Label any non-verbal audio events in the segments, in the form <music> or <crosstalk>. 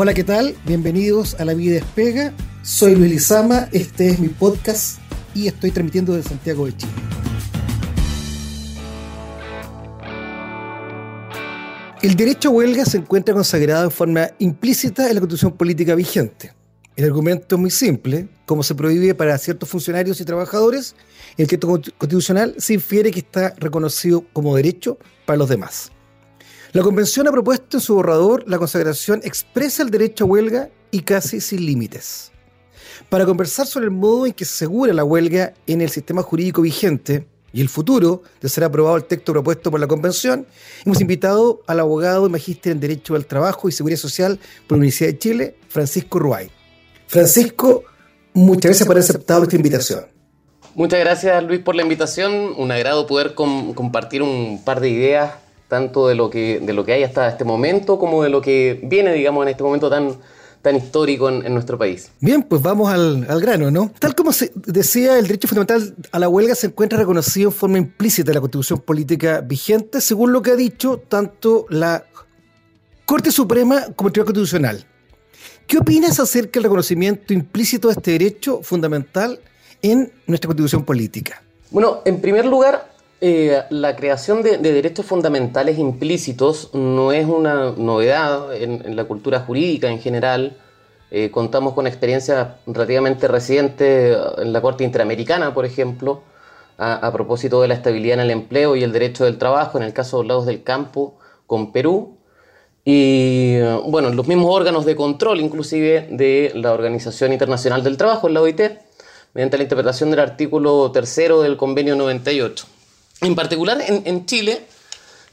Hola, ¿qué tal? Bienvenidos a La Vida Despega. Soy Luis Lizama, este es mi podcast y estoy transmitiendo desde Santiago de Chile. El derecho a huelga se encuentra consagrado en forma implícita en la constitución política vigente. El argumento es muy simple. Como se prohíbe para ciertos funcionarios y trabajadores, el texto constitucional se infiere que está reconocido como derecho para los demás. La Convención ha propuesto en su borrador la consagración expresa el derecho a huelga y casi sin límites. Para conversar sobre el modo en que se asegura la huelga en el sistema jurídico vigente y el futuro de ser aprobado el texto propuesto por la Convención, hemos invitado al abogado y magíster en Derecho al Trabajo y Seguridad Social por la Universidad de Chile, Francisco Ruay. Francisco, muchas gracias por haber aceptado esta invitación. Muchas gracias Luis por la invitación, un agrado poder compartir un par de ideas tanto de lo que, de lo que hay hasta este momento como de lo que viene, digamos, en este momento tan, tan histórico en, nuestro país. Bien, pues vamos al, grano, ¿no? Tal como se decía, el derecho fundamental a la huelga se encuentra reconocido en forma implícita en la constitución política vigente, según lo que ha dicho tanto la Corte Suprema como el Tribunal Constitucional. ¿Qué opinas acerca del reconocimiento implícito de este derecho fundamental en nuestra constitución política? Bueno, en primer lugar, eh, la creación de, derechos fundamentales implícitos no es una novedad en, la cultura jurídica en general. Eh, contamos con experiencias relativamente recientes en la Corte Interamericana, por ejemplo, a, propósito de la estabilidad en el empleo y el derecho del trabajo, en el caso de los lados del campo, con Perú. Y bueno, los mismos órganos de control, inclusive, de la Organización Internacional del Trabajo, la OIT, mediante la interpretación del artículo tercero del convenio 98. En particular, en, Chile,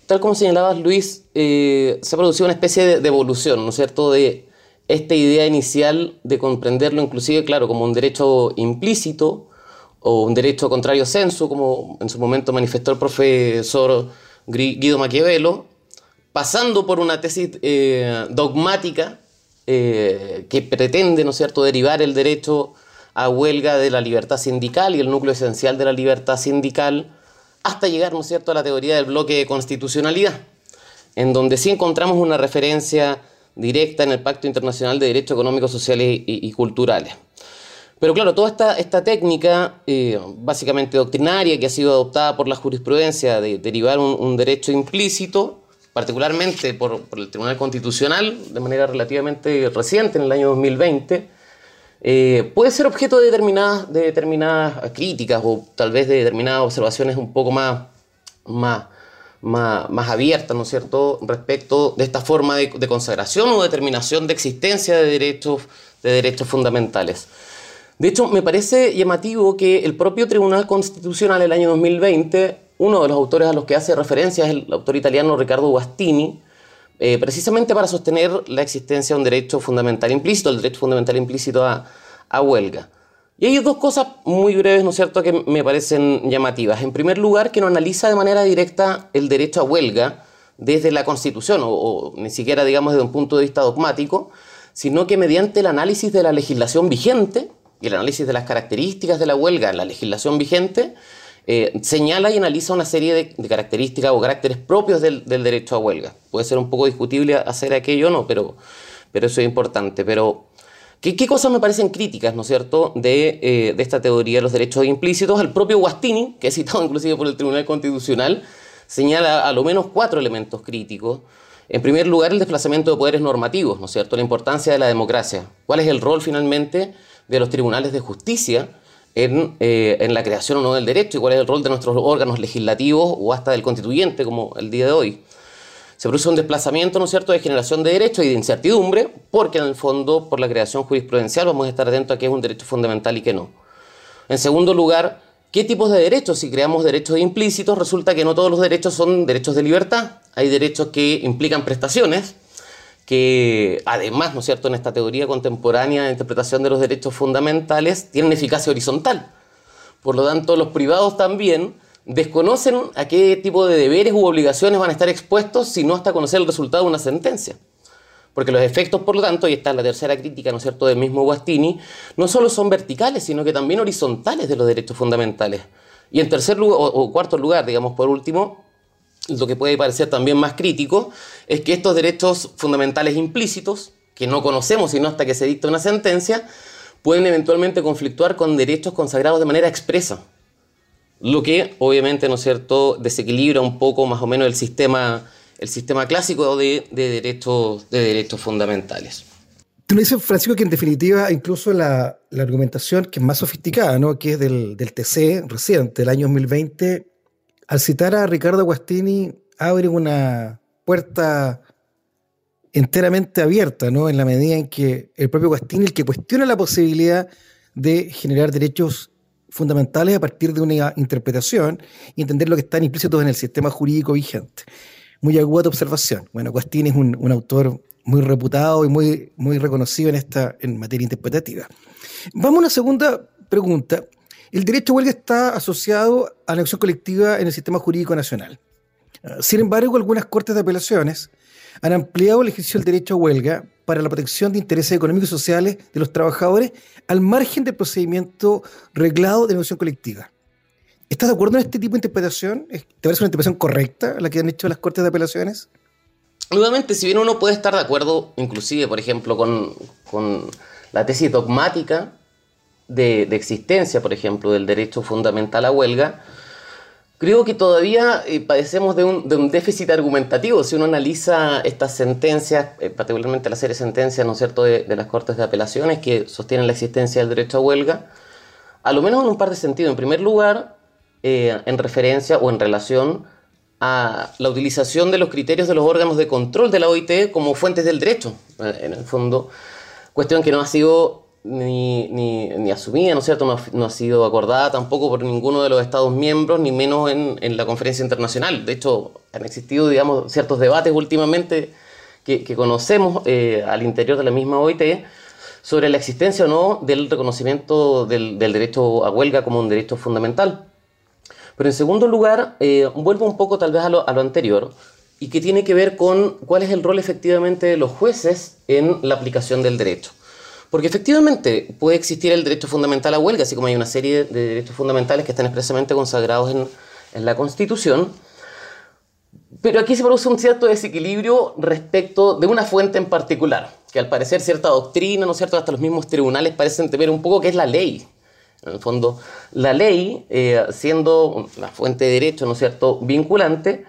tal como señalabas, Luis, eh, se ha producido una especie de, evolución, ¿no es cierto?, de esta idea inicial de comprenderlo inclusive, claro, como un derecho implícito o un derecho contrario censo, como en su momento manifestó el profesor Guido Maquiavelo, pasando por una tesis eh, dogmática eh, que pretende, ¿no es cierto?, derivar el derecho a huelga de la libertad sindical y el núcleo esencial de la libertad sindical hasta llegar, ¿no es cierto?, a la teoría del bloque de constitucionalidad, en donde sí encontramos una referencia directa en el Pacto Internacional de Derechos Económicos, Sociales y, Culturales. Pero claro, toda esta, esta técnica, eh, básicamente doctrinaria, que ha sido adoptada por la jurisprudencia de derivar un, derecho implícito, particularmente por, por, el Tribunal Constitucional, de manera relativamente reciente, en el año 2020, eh, puede ser objeto de determinadas, de determinadas críticas o tal vez de determinadas observaciones un poco más, más, más, abiertas, ¿no cierto?, respecto de esta forma de, consagración o determinación de existencia de derechos, de derechos fundamentales. De hecho, me parece llamativo que el propio Tribunal Constitucional el año 2020, uno de los autores a los que hace referencia es el autor italiano Ricardo Guastini, eh, precisamente para sostener la existencia de un derecho fundamental implícito, el derecho fundamental implícito a, huelga. Y hay dos cosas muy breves, ¿no es cierto?, que me parecen llamativas. En primer lugar, que no analiza de manera directa el derecho a huelga desde la Constitución, o, ni siquiera, digamos, desde un punto de vista dogmático, sino que mediante el análisis de la legislación vigente y el análisis de las características de la huelga en la legislación vigente, eh, señala y analiza una serie de, características o caracteres propios del, derecho a huelga. Puede ser un poco discutible hacer aquello o no, pero, pero eso es importante. Pero, ¿qué, cosas me parecen críticas, ¿no es cierto?, de, eh, de, esta teoría de los derechos implícitos. El propio Guastini, que es citado <laughs> inclusive por el Tribunal Constitucional, señala a lo menos cuatro elementos críticos. En primer lugar, el desplazamiento de poderes normativos, ¿no es cierto?, la importancia de la democracia. ¿Cuál es el rol finalmente de los tribunales de justicia? Eh, en, la creación o no del derecho y cuál es el rol de nuestros órganos legislativos o hasta del constituyente, como el día de hoy. Se produce un desplazamiento, ¿no es cierto?, de generación de derechos y de incertidumbre, porque en el fondo, por la creación jurisprudencial, vamos a estar atentos a qué es un derecho fundamental y qué no. En segundo lugar, ¿qué tipos de derechos? Si creamos derechos implícitos, resulta que no todos los derechos son derechos de libertad. Hay derechos que implican prestaciones, que además, ¿no es cierto?, en esta teoría contemporánea de interpretación de los derechos fundamentales, tienen eficacia horizontal. Por lo tanto, los privados también desconocen a qué tipo de deberes u obligaciones van a estar expuestos si no hasta conocer el resultado de una sentencia. Porque los efectos, por lo tanto, y esta es la tercera crítica, ¿no es cierto?, del mismo Guastini, no solo son verticales, sino que también horizontales de los derechos fundamentales. Y en tercer lugar, o cuarto lugar, digamos, por último, lo que puede parecer también más crítico, es que estos derechos fundamentales implícitos que no conocemos sino hasta que se dicta una sentencia, pueden eventualmente conflictuar con derechos consagrados de manera expresa. Lo que obviamente, ¿no es cierto?, desequilibra un poco más o menos el sistema, el sistema clásico de, derechos, de derechos fundamentales. Tú me dices, Francisco, que en definitiva, incluso la, argumentación que es más sofisticada, ¿no? que es del, del TC reciente, del año 2020, al citar a Ricardo Guastini, abre una puerta enteramente abierta, ¿no? En la medida en que el propio Guastini, el que cuestiona la posibilidad de generar derechos fundamentales a partir de una interpretación y entender lo que están implícitos en el sistema jurídico vigente. Muy aguda observación. Bueno, Guastini es un, autor muy reputado y muy, muy reconocido en esta en materia interpretativa. Vamos a una segunda pregunta. El derecho a huelga está asociado a la acción colectiva en el sistema jurídico nacional. Sin embargo, algunas cortes de apelaciones han ampliado el ejercicio del derecho a huelga para la protección de intereses económicos y sociales de los trabajadores al margen del procedimiento reglado de negociación colectiva. ¿Estás de acuerdo en este tipo de interpretación? ¿Te parece una interpretación correcta la que han hecho las Cortes de Apelaciones? Nuevamente, si bien uno puede estar de acuerdo, inclusive, por ejemplo, con, la tesis dogmática de, de, existencia, por ejemplo, del derecho fundamental a huelga, Creo que todavía eh, padecemos de un, déficit argumentativo. Si uno analiza estas sentencias, eh, particularmente la serie de sentencias, ¿no cierto?, de, las Cortes de Apelaciones que sostienen la existencia del derecho a huelga, a lo menos en un par de sentidos. En primer lugar, eh, en referencia o en relación a la utilización de los criterios de los órganos de control de la OIT como fuentes del derecho, en el fondo, cuestión que no ha sido ni, ni, ni, asumida, ¿no es cierto? No, ha sido acordada tampoco por ninguno de los Estados miembros, ni menos en, en la conferencia internacional. De hecho, han existido, digamos, ciertos debates últimamente que, que conocemos eh, al interior de la misma OIT sobre la existencia o no del reconocimiento del, del, derecho a huelga como un derecho fundamental. Pero en segundo lugar, eh, vuelvo un poco tal vez a lo, a lo anterior, y que tiene que ver con cuál es el rol efectivamente de los jueces en la aplicación del derecho. Porque efectivamente puede existir el derecho fundamental a huelga, así como hay una serie de derechos fundamentales que están expresamente consagrados en, en la Constitución. Pero aquí se produce un cierto desequilibrio respecto de una fuente en particular, que al parecer cierta doctrina, ¿no es cierto?, hasta los mismos tribunales parecen temer un poco que es la ley. En el fondo, la ley, eh, siendo la fuente de derecho, ¿no es cierto?, vinculante,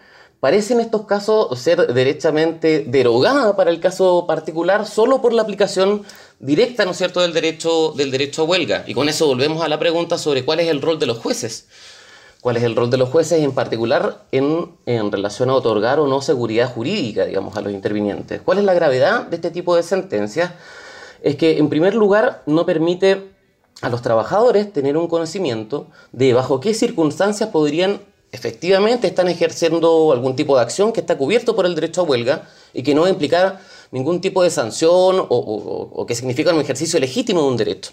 parece en estos casos ser derechamente derogada para el caso particular solo por la aplicación directa, ¿no es cierto?, del derecho, del derecho a huelga. Y con eso volvemos a la pregunta sobre cuál es el rol de los jueces. ¿Cuál es el rol de los jueces en particular en, en relación a otorgar o no seguridad jurídica, digamos, a los intervinientes? ¿Cuál es la gravedad de este tipo de sentencias? Es que, en primer lugar, no permite a los trabajadores tener un conocimiento de bajo qué circunstancias podrían efectivamente estar ejerciendo algún tipo de acción que está cubierto por el derecho a huelga y que no va a implicar ningún tipo de sanción o, que significa un ejercicio legítimo de un derecho.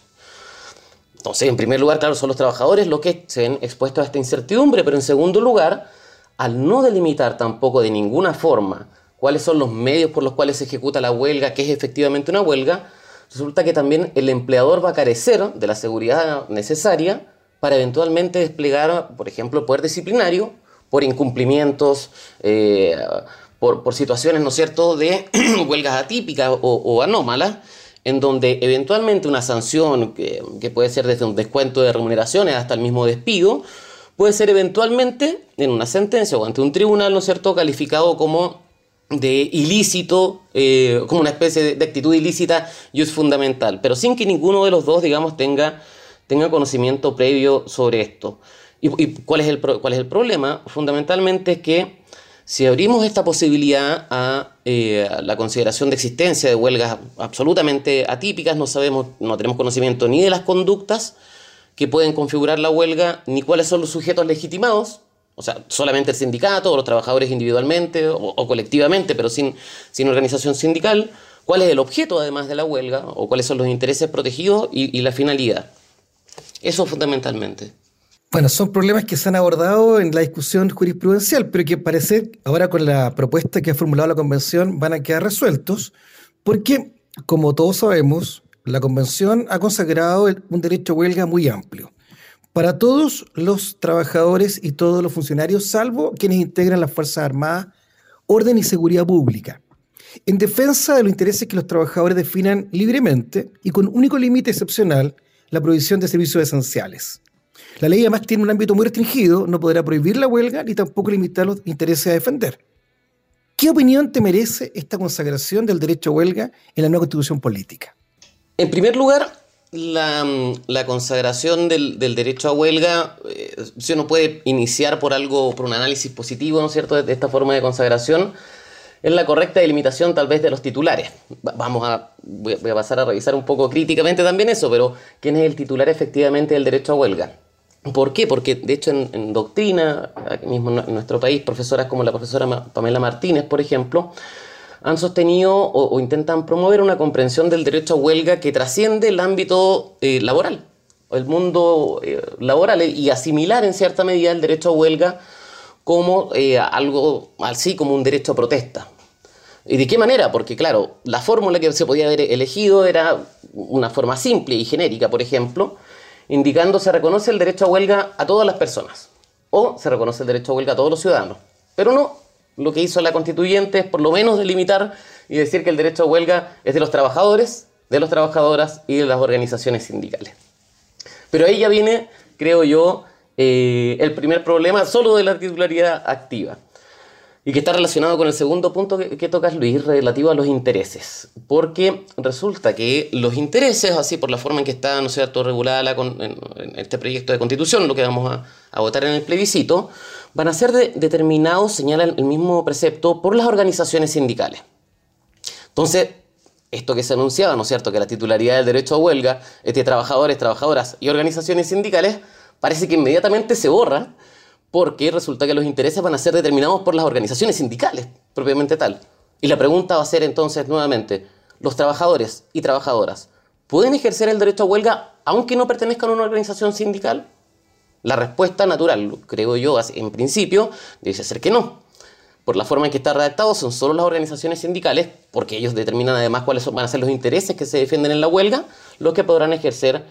Entonces, en primer lugar, claro, son los trabajadores los que se ven expuestos a esta incertidumbre, pero en segundo lugar, al no delimitar tampoco de ninguna forma cuáles son los medios por los cuales se ejecuta la huelga, que es efectivamente una huelga, resulta que también el empleador va a carecer de la seguridad necesaria para eventualmente desplegar, por ejemplo, poder disciplinario por incumplimientos, eh, por, situaciones, ¿no es cierto?, de <clears throat> huelgas atípicas o, anómalas, en donde eventualmente una sanción, que, puede ser desde un descuento de remuneraciones hasta el mismo despido, puede ser eventualmente en una sentencia o ante un tribunal, ¿no es cierto?, calificado como de ilícito, eh, como una especie de, actitud ilícita y es fundamental, pero sin que ninguno de los dos, digamos, tenga, tenga conocimiento previo sobre esto. ¿Y, cuál, es el, cuál es el problema? Fundamentalmente es que si abrimos esta posibilidad eh, a, la consideración de existencia de huelgas absolutamente atípicas, no sabemos, no tenemos conocimiento ni de las conductas que pueden configurar la huelga, ni cuáles son los sujetos legitimados, o sea, solamente el sindicato o los trabajadores individualmente o, colectivamente, pero sin, sin organización sindical, cuál es el objeto además de la huelga o cuáles son los intereses protegidos y la finalidad. Eso fundamentalmente. Bueno, son problemas que se han abordado en la discusión jurisprudencial, pero que parece ahora con la propuesta que ha formulado la Convención van a quedar resueltos, porque, como todos sabemos, la Convención ha consagrado un derecho a huelga muy amplio para todos los trabajadores y todos los funcionarios, salvo quienes integran las Fuerzas Armadas, orden y seguridad pública. en defensa de los intereses que los trabajadores definan libremente y con único límite excepcional, la provisión de servicios esenciales. La ley además tiene un ámbito muy restringido, no podrá prohibir la huelga ni tampoco limitar los intereses a defender. ¿Qué opinión te merece esta consagración del derecho a huelga en la nueva constitución política? En primer lugar, la, consagración del, derecho a huelga eh, se uno puede iniciar por algo, por un análisis positivo, ¿no es cierto?, de, esta forma de consagración, es la correcta delimitación tal vez de los titulares. Vamos a, voy a pasar a revisar un poco críticamente también eso, pero ¿quién es el titular efectivamente del derecho a huelga? ¿Por qué? Porque de hecho en, doctrina, aquí mismo en nuestro país, profesoras como la profesora Pamela Martínez, por ejemplo, han sostenido o, intentan promover una comprensión del derecho a huelga que trasciende el ámbito eh, laboral, el mundo eh, laboral, eh, y asimilar en cierta medida el derecho a huelga como algo así como un derecho a protesta. ¿Y de qué manera? Porque claro, la fórmula que se podía haber elegido era una forma simple y genérica, por ejemplo, indicando se reconoce el derecho a huelga a todas las personas o se reconoce el derecho a huelga a todos los ciudadanos. Pero no, lo que hizo la constituyente es por lo menos delimitar y decir que el derecho a huelga es de los trabajadores, de las trabajadoras y de las organizaciones sindicales. Pero ahí ya viene, creo yo, eh, el primer problema solo de la titularidad activa y que está relacionado con el segundo punto que, que, tocas, Luis, relativo a los intereses. Porque resulta que los intereses, así por la forma en que está, ¿no cierto?, regulada en, este proyecto de constitución, lo que vamos a, votar en el plebiscito, van a ser determinados, señala el mismo precepto, por las organizaciones sindicales. Entonces, esto que se anunciaba, ¿no es cierto?, que la titularidad del derecho a huelga es trabajadores, trabajadoras y organizaciones sindicales, parece que inmediatamente se borra porque resulta que los intereses van a ser determinados por las organizaciones sindicales, propiamente tal. Y la pregunta va a ser entonces nuevamente, ¿los trabajadores y trabajadoras pueden ejercer el derecho a huelga aunque no pertenezcan a una organización sindical? La respuesta natural, creo yo, en principio, debe ser que no. Por la forma en que está redactado, son solo las organizaciones sindicales, porque ellos determinan además cuáles van a ser los intereses que se defienden en la huelga, los que podrán ejercer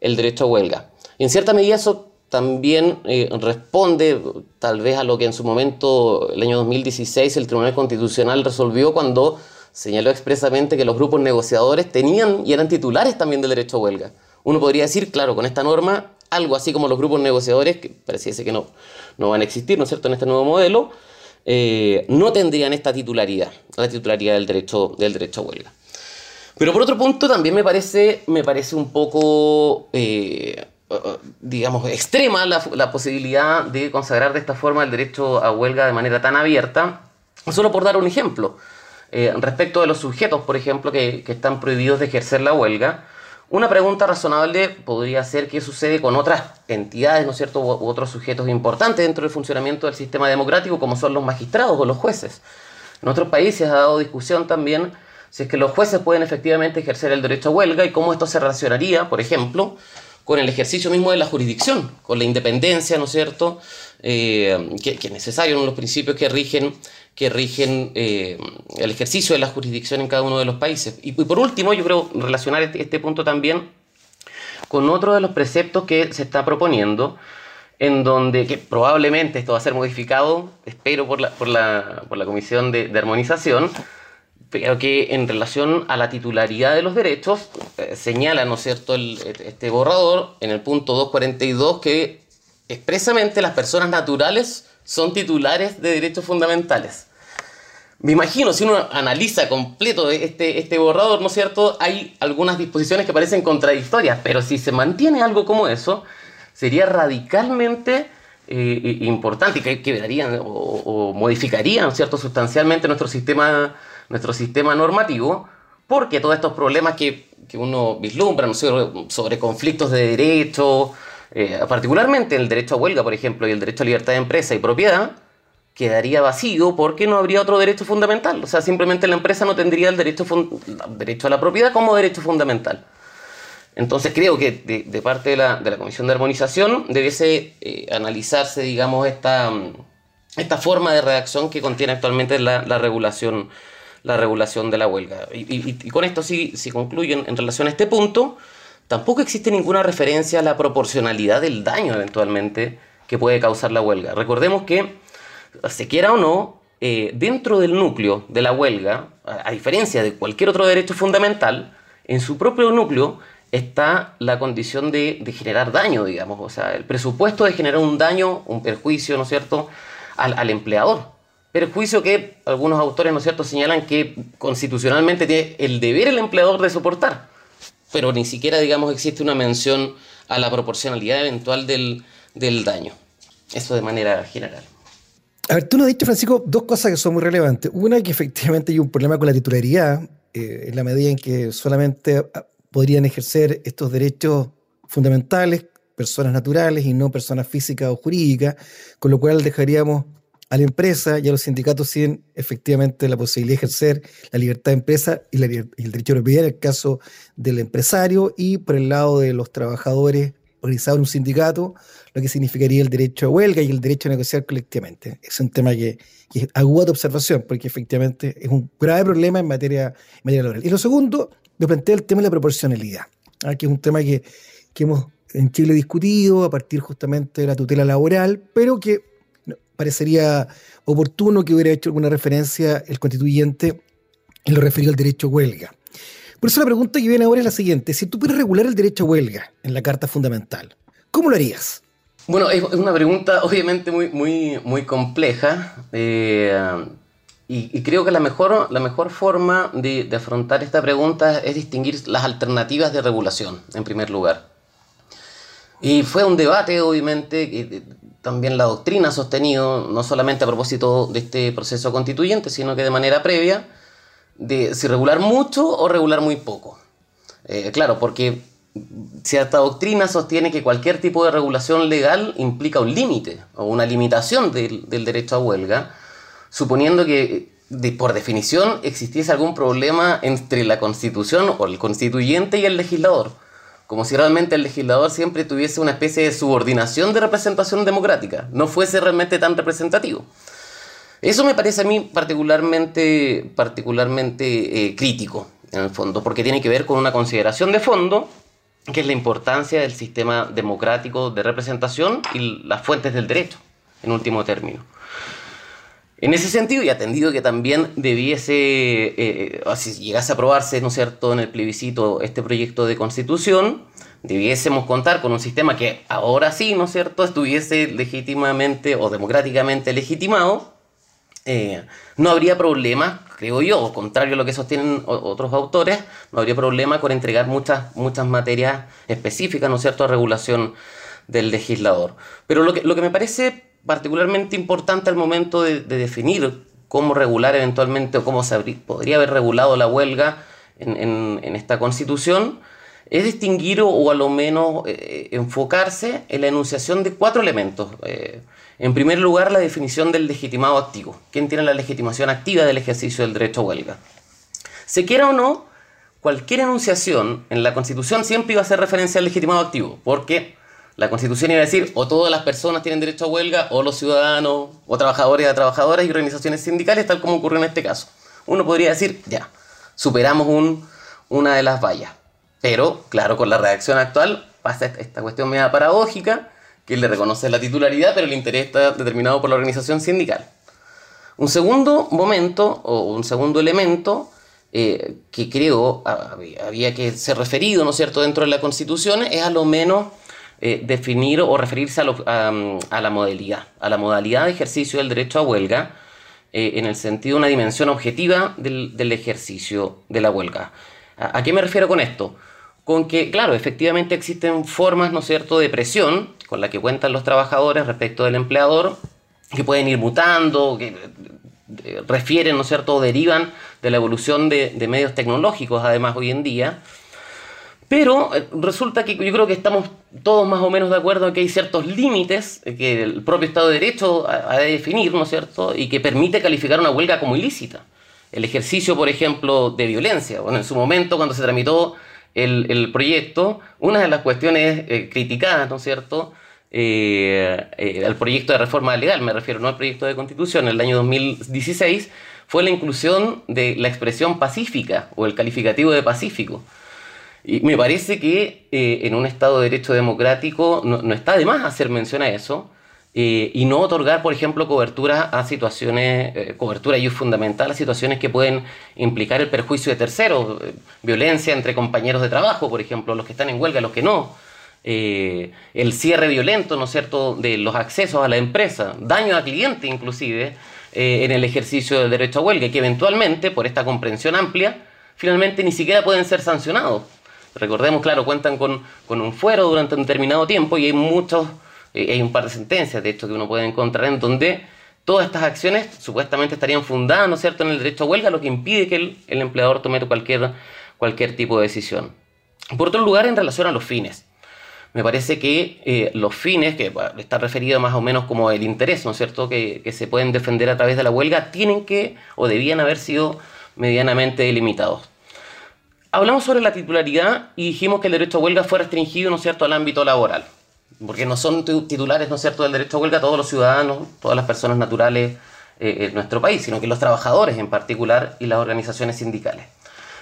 el derecho a huelga. En cierta medida eso también eh, responde tal vez a lo que en su momento, el año 2016, el Tribunal Constitucional resolvió cuando señaló expresamente que los grupos negociadores tenían y eran titulares también del derecho a huelga. Uno podría decir, claro, con esta norma, algo así como los grupos negociadores, que pareciese que no, no van a existir, ¿no es cierto?, en este nuevo modelo, eh, no tendrían esta titularidad, la titularidad del derecho, del derecho a huelga. Pero por otro punto también me parece, me parece un poco... Eh, digamos, extrema la, posibilidad de consagrar de esta forma el derecho a huelga de manera tan abierta, solo por dar un ejemplo. Eh, respecto de los sujetos, por ejemplo, que, están prohibidos de ejercer la huelga, una pregunta razonable podría ser qué sucede con otras entidades, ¿no es cierto?, u, otros sujetos importantes dentro del funcionamiento del sistema democrático, como son los magistrados o los jueces. En otros países ha dado discusión también si es que los jueces pueden efectivamente ejercer el derecho a huelga y cómo esto se relacionaría, por ejemplo, con el ejercicio mismo de la jurisdicción, con la independencia, ¿no es cierto?, eh, que, es necesario, uno los principios que rigen, que rigen eh, el ejercicio de la jurisdicción en cada uno de los países. Y, por último, yo creo relacionar este, este, punto también con otro de los preceptos que se está proponiendo, en donde que probablemente esto va a ser modificado, espero, por la, por la, por la Comisión de Armonización, pero que en relación a la titularidad de los derechos eh, señala, ¿no es cierto?, este borrador en el punto 242 que expresamente las personas naturales son titulares de derechos fundamentales. Me imagino, si uno analiza completo este, este borrador, ¿no es cierto?, hay algunas disposiciones que parecen contradictorias, pero si se mantiene algo como eso, sería radicalmente eh, importante y que quedarían o, o modificarían, ¿cierto?, sustancialmente nuestro sistema nuestro sistema normativo, porque todos estos problemas que, uno vislumbra ¿no? sobre, conflictos de derecho, eh, particularmente el derecho a huelga, por ejemplo, y el derecho a libertad de empresa y propiedad, quedaría vacío porque no habría otro derecho fundamental. O sea, simplemente la empresa no tendría el derecho, derecho a la propiedad como derecho fundamental. Entonces creo que de, parte de la, Comisión de Armonización debiese eh, analizarse, digamos, esta, esta forma de redacción que contiene actualmente la, la regulación la regulación de la huelga. Y, con esto sí, si concluyen en relación a este punto, tampoco existe ninguna referencia a la proporcionalidad del daño eventualmente que puede causar la huelga. Recordemos que, se quiera o no, eh, dentro del núcleo de la huelga, a, diferencia de cualquier otro derecho fundamental, en su propio núcleo está la condición de, generar daño, digamos, o sea, el presupuesto de generar un daño, un perjuicio, ¿no es cierto?, al, empleador. Perjuicio que algunos autores, ¿no cierto?, señalan que constitucionalmente tiene el deber el empleador de soportar, pero ni siquiera, digamos, existe una mención a la proporcionalidad eventual del, del daño. Eso de manera general. A ver, tú nos has dicho, Francisco, dos cosas que son muy relevantes. Una, que efectivamente hay un problema con la titularidad, eh, en la medida en que solamente ah, podrían ejercer estos derechos fundamentales personas naturales y no personas físicas o jurídicas, con lo cual dejaríamos a la empresa y a los sindicatos sin efectivamente la posibilidad de ejercer la libertad de empresa y, el derecho de propiedad en el caso del empresario y por el lado de los trabajadores organizados en un sindicato, lo que significaría el derecho a huelga y el derecho a negociar colectivamente. Es un tema que, es agudo de observación porque efectivamente es un grave problema en materia, laboral. Y lo segundo, me plantea el tema de la proporcionalidad, ¿ah? que es un tema que, que hemos en Chile discutido a partir justamente de la tutela laboral, pero que parecería oportuno que hubiera hecho alguna referencia el constituyente en lo referido al derecho a huelga. Por eso la pregunta que viene ahora es la siguiente. Si tú puedes regular el derecho a huelga en la Carta Fundamental, ¿cómo lo harías? Bueno, es una pregunta obviamente muy, muy, muy compleja. Eh, y, creo que la mejor, la mejor forma de, de, afrontar esta pregunta es distinguir las alternativas de regulación, en primer lugar. Y fue un debate, obviamente, también la doctrina ha sostenido, no solamente a propósito de este proceso constituyente, sino que de manera previa, de si regular mucho o regular muy poco. Eh, claro, porque cierta doctrina sostiene que cualquier tipo de regulación legal implica un límite o una limitación del, derecho a huelga, suponiendo que por definición existiese algún problema entre la constitución o el constituyente y el legislador, como si realmente el legislador siempre tuviese una especie de subordinación de representación democrática, no fuese realmente tan representativo. Eso me parece a mí particularmente, particularmente eh, crítico, en el fondo, porque tiene que ver con una consideración de fondo, que es la importancia del sistema democrático de representación y las fuentes del derecho, en último término. En ese sentido, y atendido que también debiese, eh, eh, si llegase a aprobarse, ¿no es cierto?, en el plebiscito este proyecto de constitución, debiésemos contar con un sistema que ahora sí, ¿no es cierto?, estuviese legítimamente o democráticamente legitimado, eh, no habría problema, creo yo, contrario a lo que sostienen otros autores, no habría problema con entregar muchas, muchas materias específicas, ¿no es cierto?, a regulación del legislador. Pero lo que me parece particularmente importante al momento de, definir cómo regular eventualmente o cómo se podría haber regulado la huelga en, esta constitución, es distinguir o, a lo menos eh, enfocarse en la enunciación de cuatro elementos. Eh, en primer lugar, la definición del legitimado activo. ¿Quién tiene la legitimación activa del ejercicio del derecho a huelga? Se quiera o no, cualquier enunciación en la Constitución siempre iba a hacer referencia al legitimado activo, porque la constitución iba a decir o todas las personas tienen derecho a huelga, o los ciudadanos, o trabajadores y trabajadoras y organizaciones sindicales, tal como ocurrió en este caso. Uno podría decir, ya, superamos un, una de las vallas. Pero, claro, con la redacción actual pasa esta cuestión media paradójica, que le reconoce la titularidad, pero el interés está determinado por la organización sindical. Un segundo momento, o un segundo elemento, eh, que creo había que ser referido, ¿no es cierto?, dentro de la Constitución, es a lo menos eh, definir o referirse a, la modalidad, a la modalidad de ejercicio del derecho a huelga, eh, en el sentido de una dimensión objetiva del, del ejercicio de la huelga. ¿A, qué me refiero con esto? con que, claro, efectivamente existen formas, ¿no es cierto?, de presión con la que cuentan los trabajadores respecto del empleador, que pueden ir mutando, que eh, refieren, ¿no es cierto?, o derivan de la evolución de, medios tecnológicos, además, hoy en día. Pero eh, resulta que yo creo que estamos todos más o menos de acuerdo en que hay ciertos límites que el propio Estado de Derecho ha de definir, ¿no es cierto?, y que permite calificar una huelga como ilícita. El ejercicio, por ejemplo, de violencia. Bueno, en su momento, cuando se tramitó el, proyecto, una de las cuestiones eh, criticadas, ¿no es cierto?, eh, eh, al proyecto de reforma legal, me refiero no al proyecto de constitución, en el año 2016, fue la inclusión de la expresión pacífica o el calificativo de pacífico. Y me parece que en un Estado de Derecho democrático no, está de más hacer mención a eso, eh, y no otorgar, por ejemplo, cobertura a situaciones, eh, cobertura y es fundamental a situaciones que pueden implicar el perjuicio de terceros, eh, violencia entre compañeros de trabajo, por ejemplo, los que están en huelga, los que no, el cierre violento, ¿no es cierto?, de los accesos a la empresa, daño a cliente inclusive, en el ejercicio del derecho a huelga, que eventualmente, por esta comprensión amplia, finalmente ni siquiera pueden ser sancionados. Recordemos, claro, cuentan con, con un fuero durante un determinado tiempo y hay muchos eh, hay un par de sentencias, de hecho, que uno puede encontrar en donde todas estas acciones supuestamente estarían fundadas, ¿no cierto?, en el derecho a huelga, lo que impide que el, empleador tome cualquier, cualquier tipo de decisión. Por otro lugar, en relación a los fines. Me parece que eh, los fines, que está referido más o menos como el interés, ¿no es cierto?, que, que, se pueden defender a través de la huelga, tienen que o debían haber sido medianamente delimitados. Hablamos sobre la titularidad y dijimos que el derecho a huelga fue restringido, ¿no cierto?, al ámbito laboral porque no son titulares, ¿no es cierto?, del derecho a huelga todos los ciudadanos, todas las personas naturales eh, en nuestro país, sino que los trabajadores en particular y las organizaciones sindicales.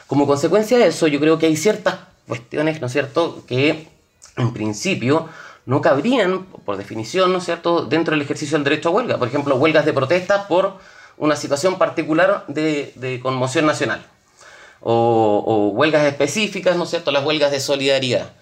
Como consecuencia de eso, yo creo que hay ciertas cuestiones, ¿no es cierto?, que en principio no cabrían, por definición, ¿no es cierto?, dentro del ejercicio del derecho a huelga. Por ejemplo, huelgas de protesta por una situación particular de, conmoción nacional. O, o huelgas específicas, ¿no es cierto?, las huelgas de solidaridad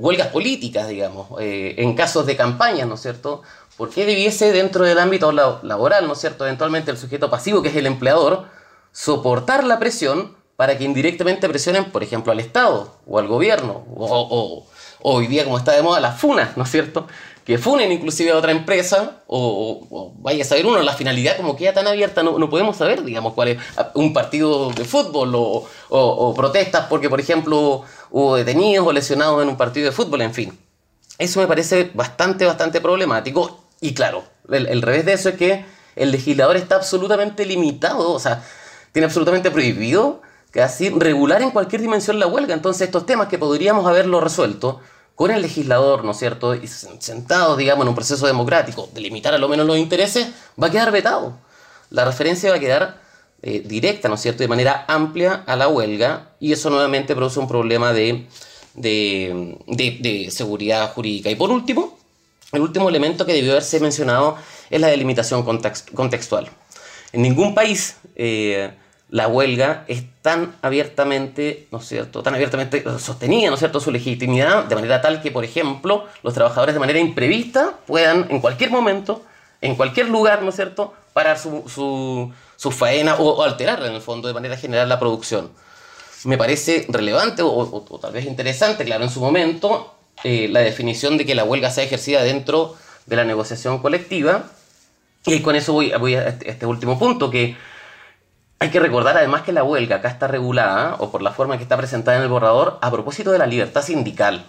huelgas políticas, digamos, eh, en casos de campaña, ¿no es cierto? ¿Por qué debiese dentro del ámbito laboral, ¿no es cierto? Eventualmente el sujeto pasivo, que es el empleador, soportar la presión para que indirectamente presionen, por ejemplo, al Estado o al gobierno, o, hoy día, como está de moda, las funas, ¿no es cierto? Que funen inclusive a otra empresa, o, vaya a saber uno, la finalidad como queda tan abierta, no, no, podemos saber, digamos, cuál es un partido de fútbol o, protestas porque, por ejemplo, hubo detenidos o lesionados en un partido de fútbol, en fin. Eso me parece bastante, bastante problemático. Y claro, el, revés de eso es que el legislador está absolutamente limitado, o sea, tiene absolutamente prohibido casi regular en cualquier dimensión la huelga. Entonces, estos temas que podríamos haberlo resuelto con el legislador, ¿no es cierto?, y sentado, digamos, en un proceso democrático, de limitar a lo menos los intereses, va a quedar vetado. La referencia va a quedar eh, directa, ¿no es cierto?, de manera amplia a la huelga, y eso nuevamente produce un problema de, de, seguridad jurídica. Y por último, el último elemento que debió haberse mencionado es la delimitación contextual. En ningún país eh, la huelga es tan abiertamente, ¿no es cierto?, tan abiertamente sostenida, ¿no es cierto?, su legitimidad, de manera tal que, por ejemplo, los trabajadores de manera imprevista puedan en cualquier momento, en cualquier lugar, ¿no es cierto?, parar su, su, faena o, alterar en el fondo de manera general la producción. Me parece relevante o, tal vez interesante, claro, en su momento, eh, la definición de que la huelga sea ejercida dentro de la negociación colectiva. Y con eso voy, voy a este, este último punto, que hay que recordar además que la huelga acá está regulada, o por la forma que está presentada en el borrador, a propósito de la libertad sindical,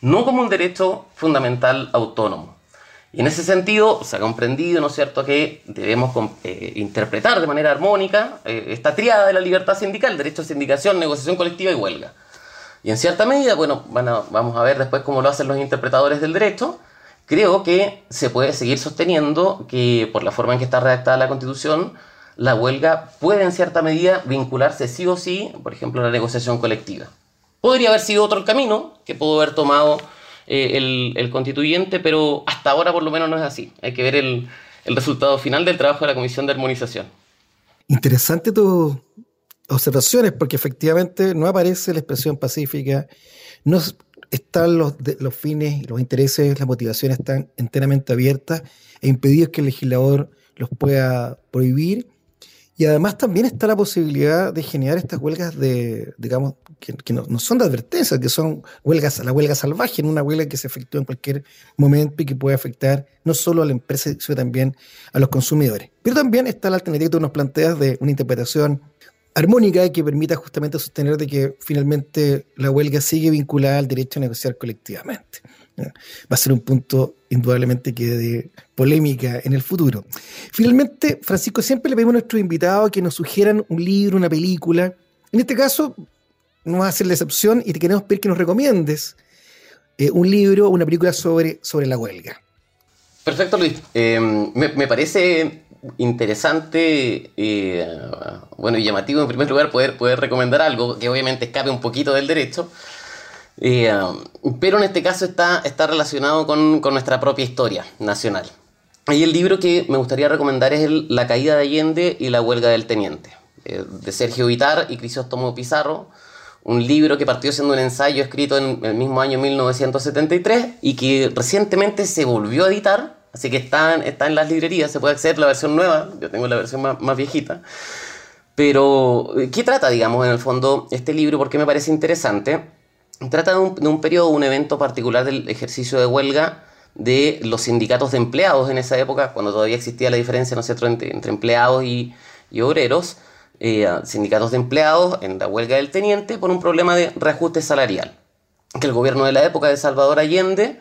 no como un derecho fundamental autónomo. Y en ese sentido se ha comprendido, ¿no es cierto?, que debemos eh, interpretar de manera armónica eh, esta triada de la libertad sindical, derecho a sindicación, negociación colectiva y huelga. Y en cierta medida, bueno, vamos a ver después cómo lo hacen los interpretadores del derecho, creo que se puede seguir sosteniendo que por la forma en que está redactada la Constitución, la huelga puede en cierta medida vincularse sí o sí, por ejemplo, a la negociación colectiva. Podría haber sido otro el camino que pudo haber tomado eh, el, constituyente, pero hasta ahora por lo menos no es así. Hay que ver el, resultado final del trabajo de la Comisión de Armonización. Interesante tus observaciones, porque efectivamente no aparece la expresión pacífica, no están los, los fines, los intereses, las motivaciones están enteramente abiertas e impedidos que el legislador los pueda prohibir y además también está la posibilidad de generar estas huelgas de, digamos, que, no, son de advertencia, que son huelgas, la huelga salvaje, en una huelga que se efectúa en cualquier momento y que puede afectar no solo a la empresa, sino también a los consumidores. Pero también está la alternativa que tú nos planteas de una interpretación armónica que permita justamente sostener de que finalmente la huelga sigue vinculada al derecho a negociar colectivamente. Va a ser un punto indudablemente que de polémica en el futuro. Finalmente, Francisco, siempre le pedimos a nuestros invitados que nos sugieran un libro, una película. En este caso, no va a ser la excepción y te queremos pedir que nos recomiendes eh, un libro o una película sobre, sobre la huelga. Perfecto, Luis. Eh, me, parece interesante eh, bueno, y llamativo en primer lugar poder, poder recomendar algo que obviamente escape un poquito del derecho, eh, pero en este caso está, está relacionado con, nuestra propia historia nacional. Y el libro que me gustaría recomendar es La caída de Allende y la huelga del teniente, eh, de Sergio Vitar y Crisóstomo Pizarro, un libro que partió siendo un ensayo escrito en el mismo año 1973 y que recientemente se volvió a editar, así que está, está en las librerías, se puede acceder a la versión nueva, yo tengo la versión más, más viejita. Pero, ¿qué trata, digamos, en el fondo este libro? Porque me parece interesante. Trata de un, de un periodo, un evento particular del ejercicio de huelga de los sindicatos de empleados en esa época, cuando todavía existía la diferencia ¿no entre, entre empleados y, y obreros, eh, sindicatos de empleados en la huelga del teniente por un problema de reajuste salarial, que el gobierno de la época de Salvador Allende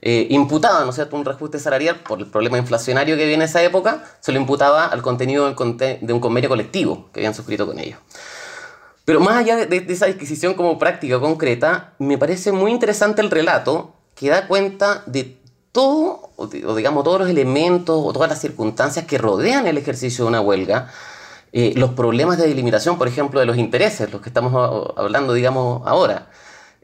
eh, imputaba, ¿no un reajuste salarial por el problema inflacionario que había en esa época, se lo imputaba al contenido de un convenio colectivo que habían suscrito con ellos. Pero más allá de, esa disquisición como práctica concreta, me parece muy interesante el relato que da cuenta de todo, o digamos, todos los elementos o todas las circunstancias que rodean el ejercicio de una huelga, eh, los problemas de delimitación, por ejemplo, de los intereses, los que estamos hablando, digamos, ahora.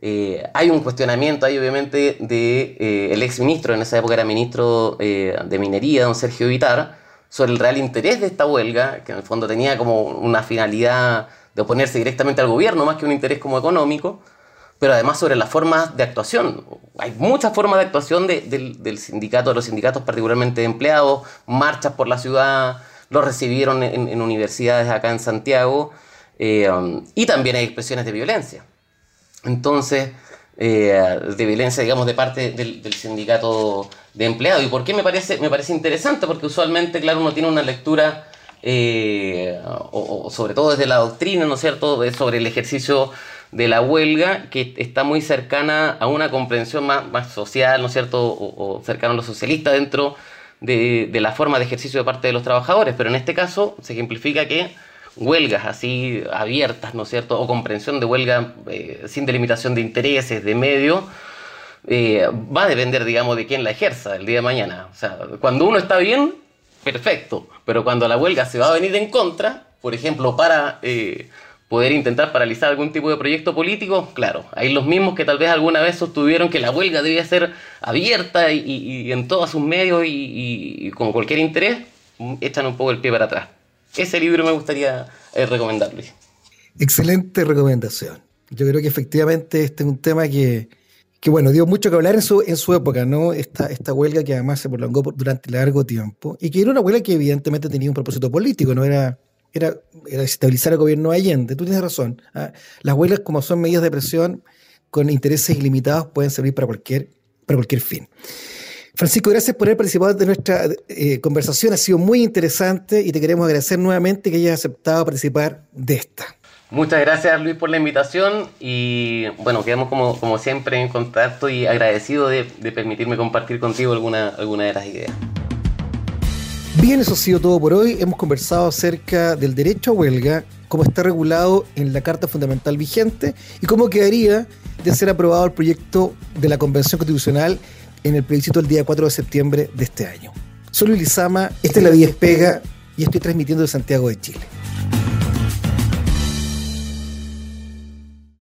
Eh, hay un cuestionamiento ahí, obviamente, del de, eh, el ex ministro, en esa época era ministro de Minería, don Sergio Vitar, sobre el real interés de esta huelga, que en el fondo tenía como una finalidad de oponerse directamente al gobierno, más que un interés como económico pero además sobre las formas de actuación. Hay muchas formas de actuación del sindicato, de los sindicatos particularmente de empleados, marchas por la ciudad, lo recibieron en, universidades acá en Santiago, eh, y también hay expresiones de violencia. Entonces, eh, de violencia, digamos, de parte del, sindicato de empleados. ¿Y por qué me parece, me parece interesante? Porque usualmente, claro, uno tiene una lectura, eh, o, sobre todo desde la doctrina, ¿no es cierto?, sobre el ejercicio de la huelga que está muy cercana a una comprensión más, más social, ¿no es cierto?, o, cercano a lo socialista dentro de, de, la forma de ejercicio de parte de los trabajadores, pero en este caso se ejemplifica que huelgas así abiertas, ¿no es cierto?, o comprensión de huelga eh, sin delimitación de intereses, de medio, eh, va a depender, digamos, de quién la ejerza el día de mañana. O sea, cuando uno está bien, perfecto, pero cuando la huelga se va a venir en contra, por ejemplo, para... Eh, poder intentar paralizar algún tipo de proyecto político, claro, hay los mismos que tal vez alguna vez sostuvieron que la huelga debía ser abierta y, en todos sus medios y, con cualquier interés, echan un poco el pie para atrás. Ese libro me gustaría eh. Excelente recomendación. Yo creo que efectivamente este es un tema que, que bueno, dio mucho que hablar en su, en su época, ¿no? Esta, esta huelga que además se prolongó durante largo tiempo y que era una huelga que evidentemente tenía un propósito político, no era era, estabilizar el gobierno de Allende. Tú tienes razón. ¿ah? Las huelgas, como son medidas de presión con intereses ilimitados, pueden servir para cualquier, para cualquier fin. Francisco, gracias por haber participado de nuestra eh, conversación. Ha sido muy interesante y te queremos agradecer nuevamente que hayas aceptado participar de esta. Muchas gracias Luis por la invitación y bueno, quedamos como, como siempre en contacto y agradecido de, permitirme compartir contigo alguna, alguna de las ideas. Bien, eso ha sido todo por hoy. Hemos conversado acerca del derecho a huelga, cómo está regulado en la Carta Fundamental vigente y cómo quedaría de ser aprobado el proyecto de la Convención Constitucional en el plebiscito el día 4 de septiembre de este año. Soy Luis Lizama, esta es La Vía Espega y estoy transmitiendo de Santiago de Chile.